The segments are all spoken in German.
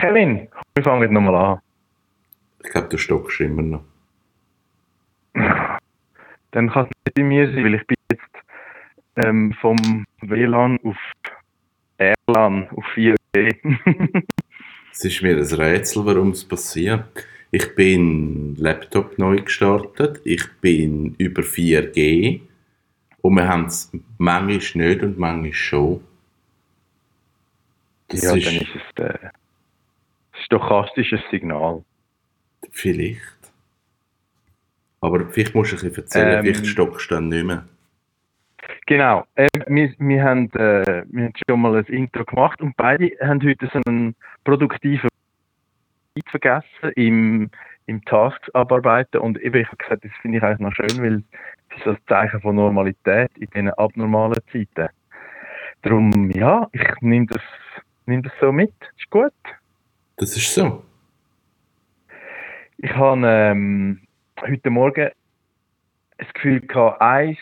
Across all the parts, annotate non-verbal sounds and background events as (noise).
Kevin, wir fangen nochmal an. Ich glaube, du stockst immer noch. (sighs) Dann kann es nicht bei mir sein, weil ich bin jetzt ähm, vom WLAN auf RLAN auf 4G. (laughs) Es ist mir ein Rätsel, warum es passiert. Ich bin Laptop neu gestartet, ich bin über 4G und wir haben es manchmal nicht und manchmal schon. Das ja, ist dann ist es äh, stochastisches Signal. Vielleicht. Aber vielleicht musst du ein bisschen erzählen, ähm, vielleicht stockst du dann nicht mehr. Genau. Äh, wir, wir, haben, äh, wir haben schon mal ein Intro gemacht und beide haben heute so einen produktiven Zeit vergessen im, im Tasks abarbeiten und eben, ich habe gesagt, das finde ich eigentlich noch schön, weil es ist ein Zeichen von Normalität in diesen abnormalen Zeiten. Darum, ja, ich nehme das, nehm das so mit. Ist gut. Das ist so. Ich habe ähm, heute Morgen das Gefühl gehabt, eins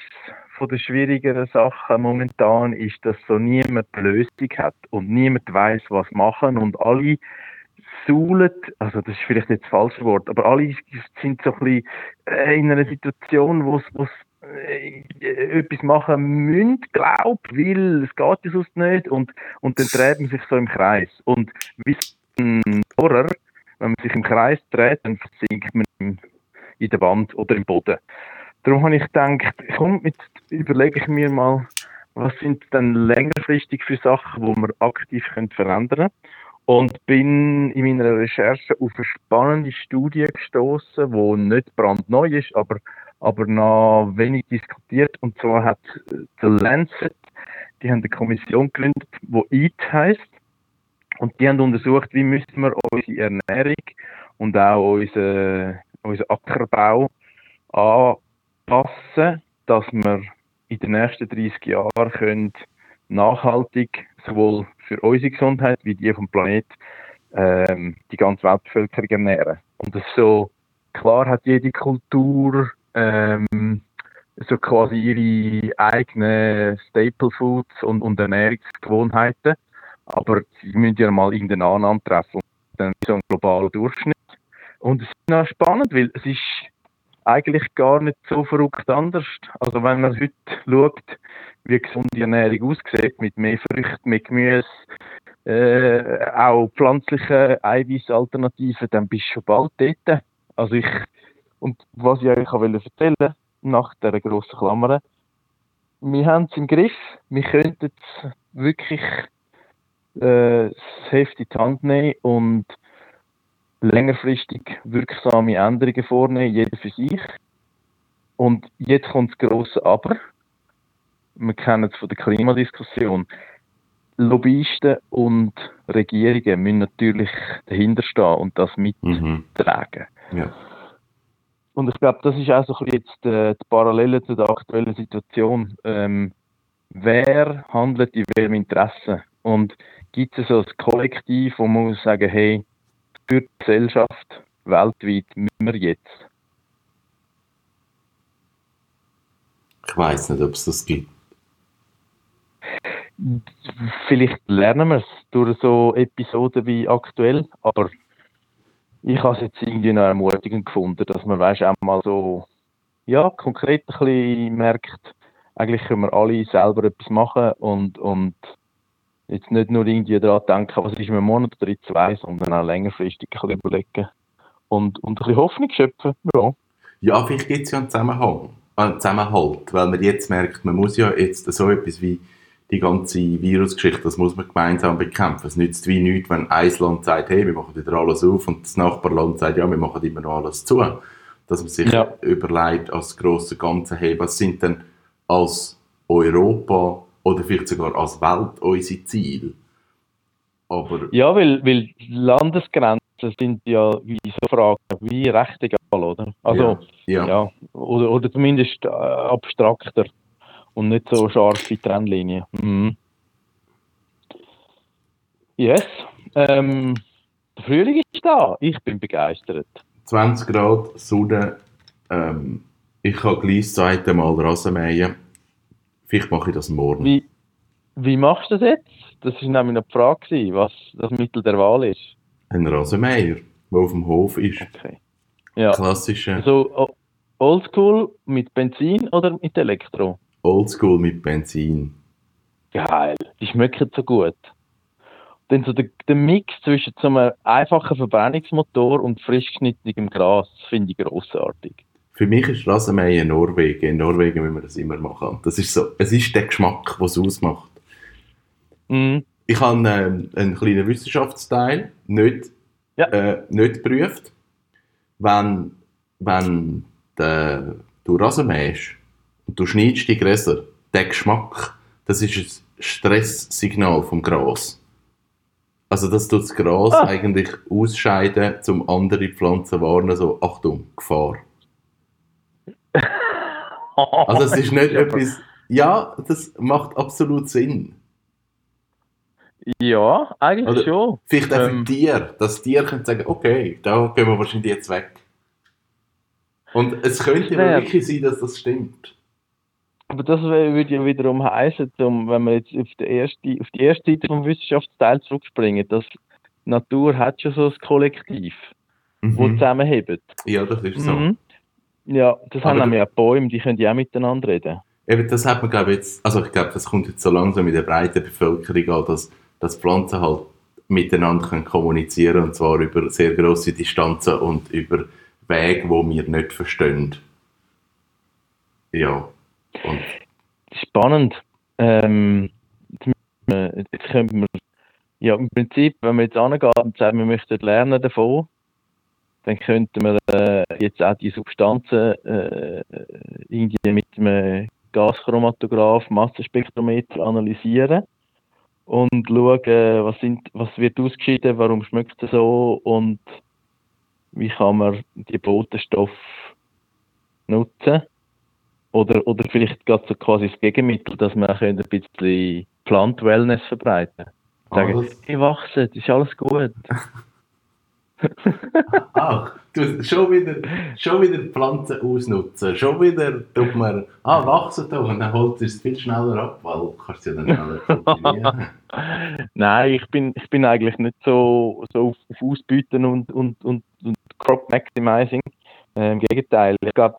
von den schwierigeren Sachen momentan ist, dass so niemand eine Lösung hat und niemand weiß, was machen und alle saulen, also das ist vielleicht jetzt das falsche Wort, aber alle sind so ein bisschen äh, in einer Situation, wo es äh, etwas machen müssen, glaub, weil es geht ja sonst nicht und, und dann man sich so im Kreis. Und wie ein Horror, wenn man sich im Kreis dreht, dann versinkt man in der Wand oder im Boden. Darum habe ich gedacht, komm, jetzt überlege ich mir mal, was sind denn längerfristig für Sachen, die wir aktiv verändern können. Und bin in meiner Recherche auf eine spannende Studie gestoßen, die nicht brandneu ist, aber, aber noch wenig diskutiert. Und zwar hat The Lancet, die haben eine Kommission gegründet, die EAT heisst. Und die haben untersucht, wie müssen wir unsere Ernährung und auch unseren, unseren Ackerbau an passen, dass wir in den nächsten 30 Jahren können nachhaltig sowohl für unsere Gesundheit wie die vom Planet ähm, die ganze Weltbevölkerung ernähren. Und das so klar hat jede Kultur ähm, so quasi ihre eigenen Staple Foods und, und Ernährungsgewohnheiten, aber sie müssen ja mal irgendeinen Annahme treffen dann so einen globalen Durchschnitt. Und es ist noch spannend, weil es ist eigentlich gar nicht so verrückt anders. Also wenn man heute schaut, wie gesunde Ernährung aussieht, mit mehr Früchten, mit Gemüse, äh, auch pflanzliche Eiweißalternativen, dann bist du schon bald dort. Also ich, und was ich euch auch erzählen nach dieser grossen Klammer, wir haben es im Griff, wir könnten wirklich äh, Heft in die Hand nehmen und längerfristig wirksame Änderungen vornehmen, jeder für sich. Und jetzt kommt das grosse Aber. Wir kennen es von der Klimadiskussion. Lobbyisten und Regierungen müssen natürlich dahinter stehen und das mittragen. Mhm. Ja. Und ich glaube, das ist auch so ein bisschen jetzt äh, die Parallele zu der aktuellen Situation. Ähm, wer handelt in welchem Interesse? Und gibt es so ein Kollektiv, wo man muss sagen, hey, für die Gesellschaft weltweit müssen wir jetzt? Ich weiß nicht, ob es das gibt. Vielleicht lernen wir es durch so Episoden wie aktuell, aber ich habe es jetzt irgendwie noch ermutigend gefunden, dass man weißt, auch mal so ja, konkret ein bisschen merkt, eigentlich können wir alle selber etwas machen und, und jetzt nicht nur irgendwie daran denken, was ist einem Monat oder in zwei, sondern auch längerfristig ein bisschen überlegen und, und ein bisschen Hoffnung schöpfen. Ja, ja vielleicht gibt es ja einen Zusammenhang, einen Zusammenhalt, weil man jetzt merkt, man muss ja jetzt so etwas wie die ganze Virusgeschichte, das muss man gemeinsam bekämpfen. Es nützt wie nichts, wenn ein Land sagt, hey, wir machen wieder alles auf und das Nachbarland sagt, ja, wir machen immer noch alles zu. Dass man sich ja. überlegt als grosse Ganze, hey, was sind denn als Europa oder vielleicht sogar als Welt unsere Ziele. Aber ja, weil, weil Landesgrenzen sind ja wie so Fragen wie recht egal, oder? Also, ja, ja. ja oder, oder zumindest äh, abstrakter und nicht so scharfe Trennlinien. Mhm. Yes. Ähm, der Frühling ist da. Ich bin begeistert. 20 Grad, Sonne. Ähm, ich kann gleich das zweite Mal Rasenmähen. Vielleicht mache ich das morgen. Wie, wie machst du das jetzt? Das war nämlich noch die Frage, was das Mittel der Wahl ist. Ein Rasenmäher, der auf dem Hof ist. Okay. Ja. Klassischer So o- Oldschool mit Benzin oder mit Elektro? Oldschool mit Benzin. Geil. Die schmecken so gut. Dann so der, der Mix zwischen so einem einfachen Verbrennungsmotor und frisch geschnittenem Gras finde ich grossartig. Für mich ist Rasenmäher Norwegen. In Norwegen müssen wir das immer machen. Das ist so, es ist der Geschmack, was es ausmacht. Mhm. Ich habe ähm, einen kleinen Wissenschaftsteil nicht, Ja. äh, nicht geprüft. Wenn, wenn der, du Rasen mähst und du schneidest die Gräser, der Geschmack, das ist ein Stresssignal vom Gras. Also das tut das Gras Ah. eigentlich ausscheiden, um andere Pflanzen zu warnen, so Achtung, Gefahr. (laughs) Also es ist nicht etwas... Ja, das macht absolut Sinn. Ja, eigentlich Oder- schon. Vielleicht auch für Ähm. Tiere, dass Tiere können sagen, okay, da gehen wir wahrscheinlich jetzt weg. Und es könnte ja wirklich sein, dass das stimmt. Aber das würde ja wiederum heißen, um, wenn wir jetzt auf die erste, auf die erste Seite vom Wissenschaftsteil zurückspringen, dass Natur hat schon so ein Kollektiv, wo Mhm. zusammenhebt. Ja, das ist so. Mhm. Ja, das haben Aber nämlich auch Bäume, die können ja auch miteinander reden. Eben, das hat man, glaube ich, jetzt, also ich glaube, das kommt jetzt so langsam in der breiten Bevölkerung an, dass, dass Pflanzen halt miteinander können kommunizieren und zwar über sehr grosse Distanzen und über Wege, wo wir nicht verstehen. Ja. Und Spannend. Ähm, jetzt, müssen wir- wir, ja, im Prinzip, wenn wir jetzt angehen und sagen, wir möchten lernen davon, dann könnten wir äh, jetzt auch die Substanzen äh, irgendwie mit einem Gaschromatograph, Massenspektrometer analysieren und schauen, was, sind, was wird ausgeschieden, warum schmeckt es so und wie kann man die Botenstoffe nutzen. Oder, oder vielleicht gerade so quasi das Gegenmittel, dass auch ein bisschen Plant-Wellness verbreiten Sagen, Ah, das- hey, wachsen, ist alles gut. (laughs) Ach, du, schon wieder, schon wieder Pflanzen ausnutzen, schon wieder tut man, ah, wachsen da und dann holt es viel schneller ab, weil du kannst ja dann schneller. (laughs) Nein, ich bin, ich bin eigentlich nicht so, so auf, auf Ausbüten und, und, und, und Crop Maximizing. Äh, Im Gegenteil, ich glaube,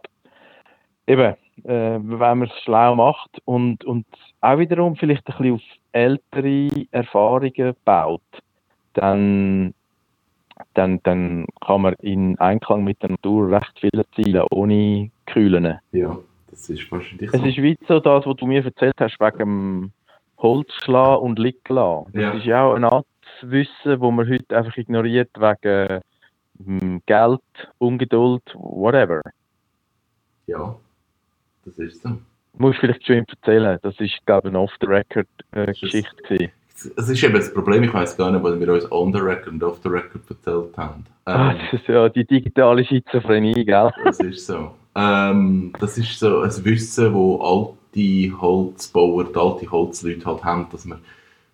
eben, äh, wenn man es schlau macht und, und auch wiederum vielleicht ein bisschen auf ältere Erfahrungen baut, dann, dann, dann kann man in Einklang mit der Natur recht viel erzielen, ohne Kühlen. Ja, das ist wahrscheinlich Es so. ist wie so das, was du mir erzählt hast, wegen dem Holzschlagen und Lieglassen. Das Ja. ist ja auch eine Art Wissen, wo man heute einfach ignoriert wegen hm, Geld, Ungeduld, whatever. Ja, das ist so. Muss ich vielleicht schon erzählen. Das ist, glaube ich, eine Off-the-Record-Geschichte. Es ist eben das Problem, ich weiß gar nicht, was wir uns on the record und off the record erzählt haben. Ah, Ähm, das ist ja die digitale Schizophrenie, gell? (laughs) Das ist so. Ähm, das ist so ein Wissen, wo alte Holzbauer, die alte Holzleute halt haben, dass man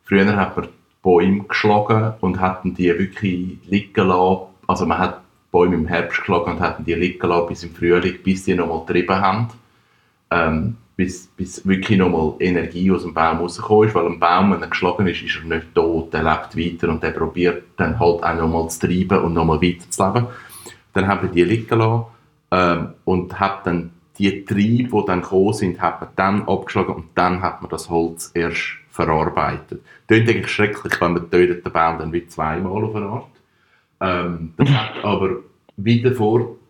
früher hat man Bäume geschlagen und hatten die wirklich liegen lassen. Also man hat Bäume im Herbst geschlagen und hatten die liegen lassen bis im Frühling, bis die nochmal getrieben haben. Ähm, bis, bis wirklich nochmal Energie aus dem Baum rausgekommen ist, weil ein Baum, wenn er geschlagen ist, ist er nicht tot, der lebt weiter und der probiert dann halt auch nochmal zu treiben und nochmal weiter zu leben. Dann haben wir die liegen lassen ähm, und hat dann die Triebe, die dann gekommen sind, hat man dann abgeschlagen und dann hat man das Holz erst verarbeitet. Klingt eigentlich schrecklich, wenn man tötet den Baum dann wie zweimal auf eine Art. Ähm, das hat (laughs) aber wieder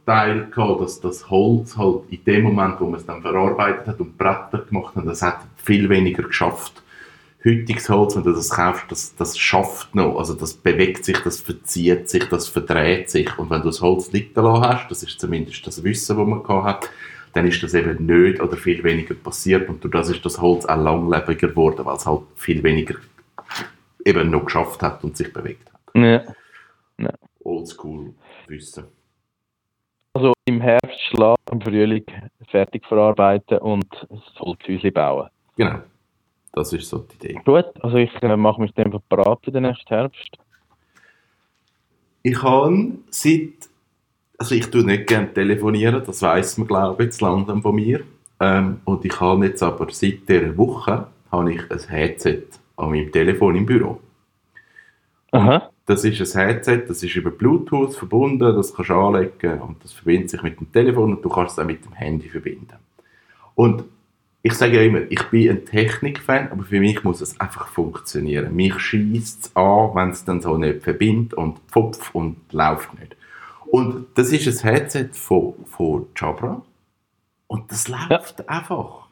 Vorteil gehabt, dass das Holz halt in dem Moment, wo man es dann verarbeitet hat und Bretter gemacht hat, das hat viel weniger geschafft. Heutiges Holz, wenn du das kaufst, das, das schafft noch, also das bewegt sich, das verzieht sich, das verdreht sich und wenn du das Holz liegen lassen hast, das ist zumindest das Wissen, das man gehabt hat, dann ist das eben nicht oder viel weniger passiert und durch das ist das Holz auch langlebiger geworden, weil es halt viel weniger eben noch geschafft hat und sich bewegt hat. Ja. Oldschool Wissen. Also im Herbst schlagen, im Frühling fertig verarbeiten und das Holzhäuschen bauen. Genau. Das ist so die Idee. Gut, also ich äh, mache mich dann bereit für den nächsten Herbst. Ich habe seit, also ich tue nicht gerne telefonieren, das weiß man glaube ich langsam von mir. Ähm, und ich habe jetzt aber seit dieser Woche habe ich ein Headset an meinem Telefon im Büro. Aha. das ist ein Headset, das ist über Bluetooth verbunden, das kannst du anlegen und das verbindet sich mit dem Telefon und du kannst es auch mit dem Handy verbinden. Und ich sage ja immer, ich bin ein Technikfan, aber für mich muss es einfach funktionieren. Mich schießt es an, wenn es dann so nicht verbindet und pfupf und läuft nicht. Und das ist ein Headset von, von Jabra und das läuft ja. einfach.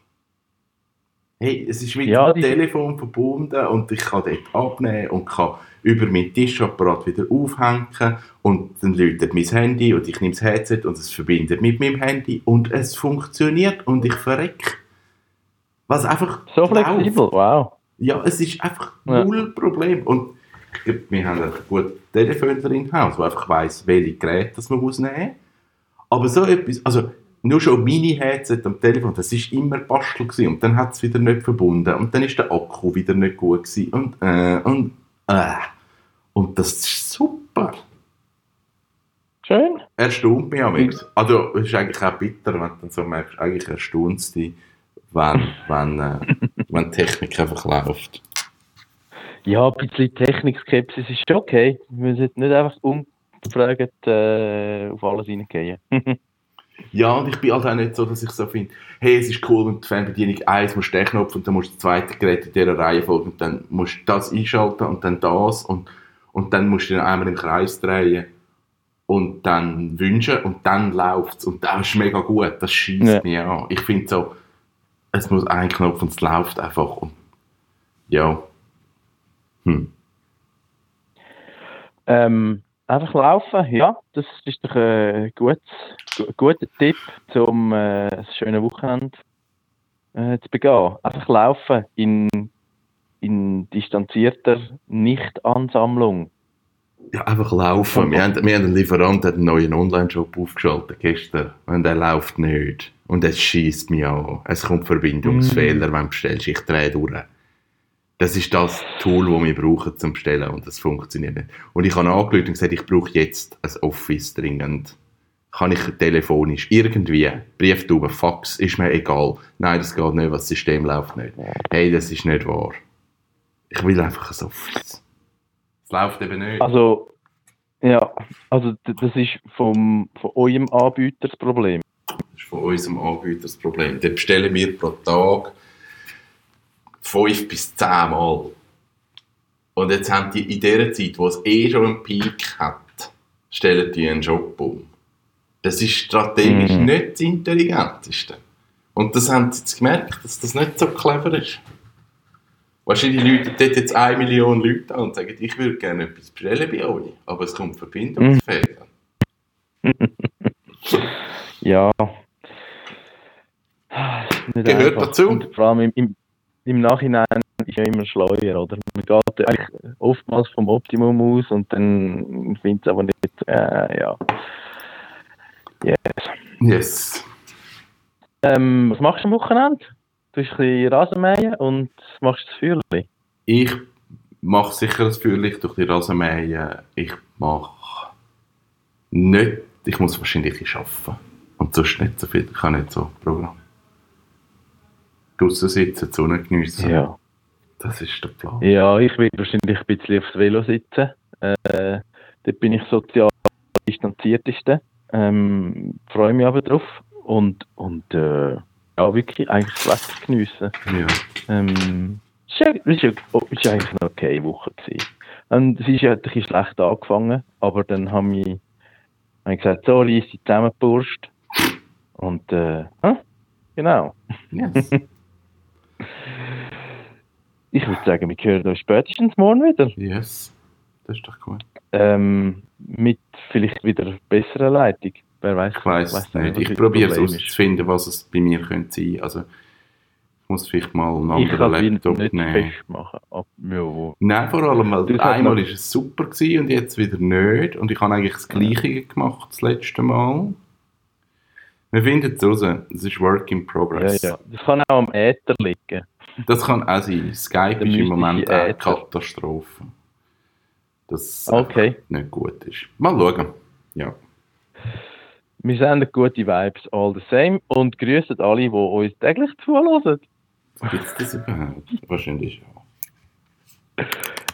Hey, es ist mit ja, dem Telefon verbunden und ich kann dort abnehmen und kann über meinen Tischapparat wieder aufhängen und dann läutet mein Handy und ich nehme das Headset und es verbindet mit meinem Handy und es funktioniert und ich verrecke. Was einfach So flexibel, wow. Ja, es ist einfach ja. null Problem und wir haben ein gutes Telefon im Haus, der einfach weiss, welche Geräte das man muss nehmen muss. Aber so etwas, also nur schon Mini-Headset am Telefon, das war immer Bastel gewesen. und dann hat es wieder nicht verbunden und dann ist der Akku wieder nicht gut gewesen und äh, und äh. Und das ist super. Schön. Erstaunt mich auch mit. Also es ist eigentlich auch bitter, wenn du dann so merkst, eigentlich erstaunt es dich, wenn, wenn, äh, (laughs) wenn Technik einfach läuft. Ja, ein bisschen Technikskepsis ist schon okay. Wir müssen nicht einfach ungefragt äh, auf alles reingehen. (laughs) Ja, und ich bin halt auch nicht so, dass ich so finde, hey, es ist cool, wenn die Fernbedienung 1 musst du den Knopf und dann musst du das zweite Gerät in dieser Reihe folgen und dann musst du das einschalten und dann das und, und dann musst du dann einmal im Kreis drehen und dann wünschen und dann läuft es und das ist mega gut, das schießt ja. mich an. Ich finde so, es muss ein Knopf und es läuft einfach und ja. Hm. Ähm, Einfach laufen, ja, das ist doch ein guter, guter Tipp, um äh, ein schönes Wochenende äh, zu begehen. Einfach laufen in, in distanzierter Nichtansammlung. Ja, einfach laufen. Wir haben, wir haben einen Lieferant einen neuen Online-Shop aufgeschaltet gestern und der läuft nicht. Und es schießt mich an. Es kommt Verbindungsfehler, mm. wenn du bestellst. Ich drehe durch das ist das Tool, das wir brauchen zum Bestellen und das funktioniert nicht. Und ich habe angerufen und gesagt, ich brauche jetzt ein Office dringend. Kann ich telefonisch irgendwie, Brieftube, Fax, ist mir egal. Nein, das geht nicht, was das System läuft nicht. Hey, das ist nicht wahr. Ich will einfach ein Office. Es läuft eben nicht. Also, ja, also das ist vom, von eurem Anbieter das Problem. Das ist von unserem Anbieter das Problem. Den bestellen wir pro Tag fünf bis zehn Mal. Und jetzt haben die in dieser Zeit, wo es eh schon einen Peak hat, stellen die einen Job um. Das ist strategisch mhm. nicht das Intelligenteste. Und das haben sie jetzt gemerkt, dass das nicht so clever ist. Wahrscheinlich Leute dort jetzt eine Million Leute an und sagen, ich würde gerne etwas bestellen bei euch, aber es kommt Verbindungsfehler. (laughs) ja. Gehört einfach. dazu. Und vor allem im, im, im Nachhinein ist ja immer schleuer, oder? Man geht eigentlich oftmals vom Optimum aus und dann findet es aber nicht, äh, ja. Yes. Yes. Ähm, was machst du am Wochenende? Du hast ein bisschen Rasenmähen und machst das Feuerli? Ich mache sicher das Feuerli, tue ein Rasenmähen. Ich mache nicht, ich muss wahrscheinlich arbeiten. Und sonst nicht so viel, ich habe nicht so Programm draußen sitzen, die Sonne geniessen. Ja. Das ist der Plan. Ja, ich will wahrscheinlich ein bisschen aufs Velo sitzen. Äh, dort bin ich sozial distanzierteste. Ähm, freue mich aber drauf. Und, und äh, ja, wirklich eigentlich das Wetter geniessen. Ja. Ähm, es war eigentlich eine okay Woche. Gewesen. Und es ist ja ein bisschen schlecht angefangen, aber dann haben wir hab gesagt, so, lies die zusammengeburscht. Und, äh, genau. Yes. (laughs) Ich würde sagen, wir hören uns spätestens morgen wieder. Yes, das ist doch gut. Ähm, mit vielleicht wieder besserer Leitung. Wer weiß? Ich weiß nicht. Ich probiere es herauszufinden, was es bei mir könnte sein. Also, ich muss vielleicht mal einen anderen ich Laptop nicht nehmen. Machen. Ab, ja. Nein, vor allem, weil einmal war es super gewesen und jetzt wieder nicht. Und ich habe eigentlich das Gleiche gemacht das letzte Mal. Wir finden es raus. Es ist Work in Progress. Ja, ja. Das kann auch am Äther liegen. Das kann auch sein. Skype ist im Moment eine Katastrophe. Das okay. nicht gut ist. Mal schauen. Ja. Wir senden gute Vibes all the same und grüßen alle, die uns täglich zuhören. Gibt es das überhaupt? (laughs) Wahrscheinlich ja.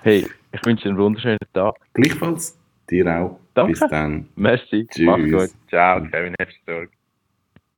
Hey, Ich wünsche dir einen wunderschönen Tag. Gleichfalls dir auch. Danke. Bis dann. Merci. Tschüss. Mach's gut. Ciao, Kevin Herzog.